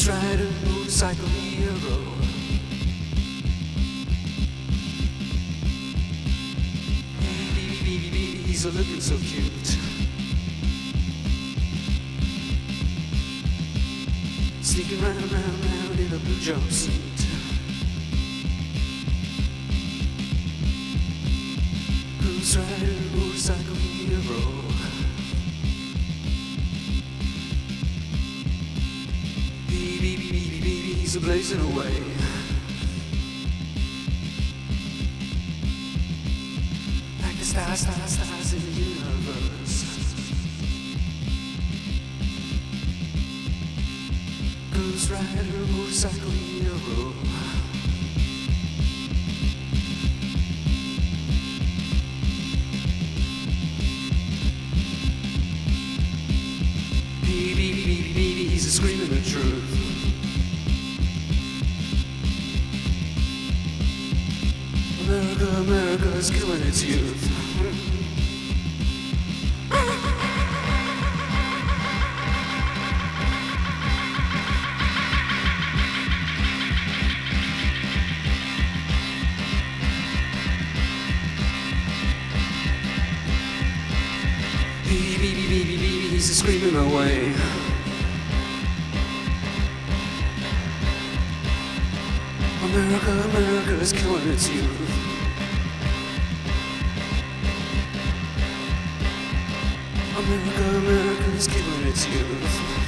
Ghost rider, motorcycle hero. Baby, baby, baby, he's a looking so cute. Sneaking round, round, round in a blue jumpsuit. Ghost rider, motorcycle hero. Baby, a blazing away. Like the stars, stars, stars in the universe. Ghost rider, motorcycle hero. Is killing its youth. He's screaming away. America, America is killing its youth. America, America is killing its youth.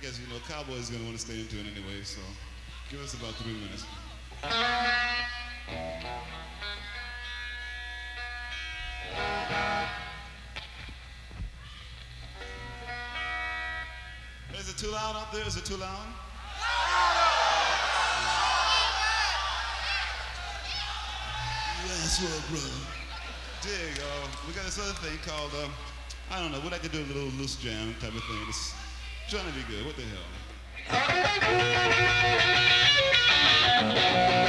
Guess you know, Cowboys gonna want to stay into it anyway. So, give us about three minutes. Is it too loud out there? Is it too loud? Yes, well, brother. Dig, uh, we got this other thing called, um, I don't know, we like to do a little loose jam type of thing. It's trying to be good. What the hell?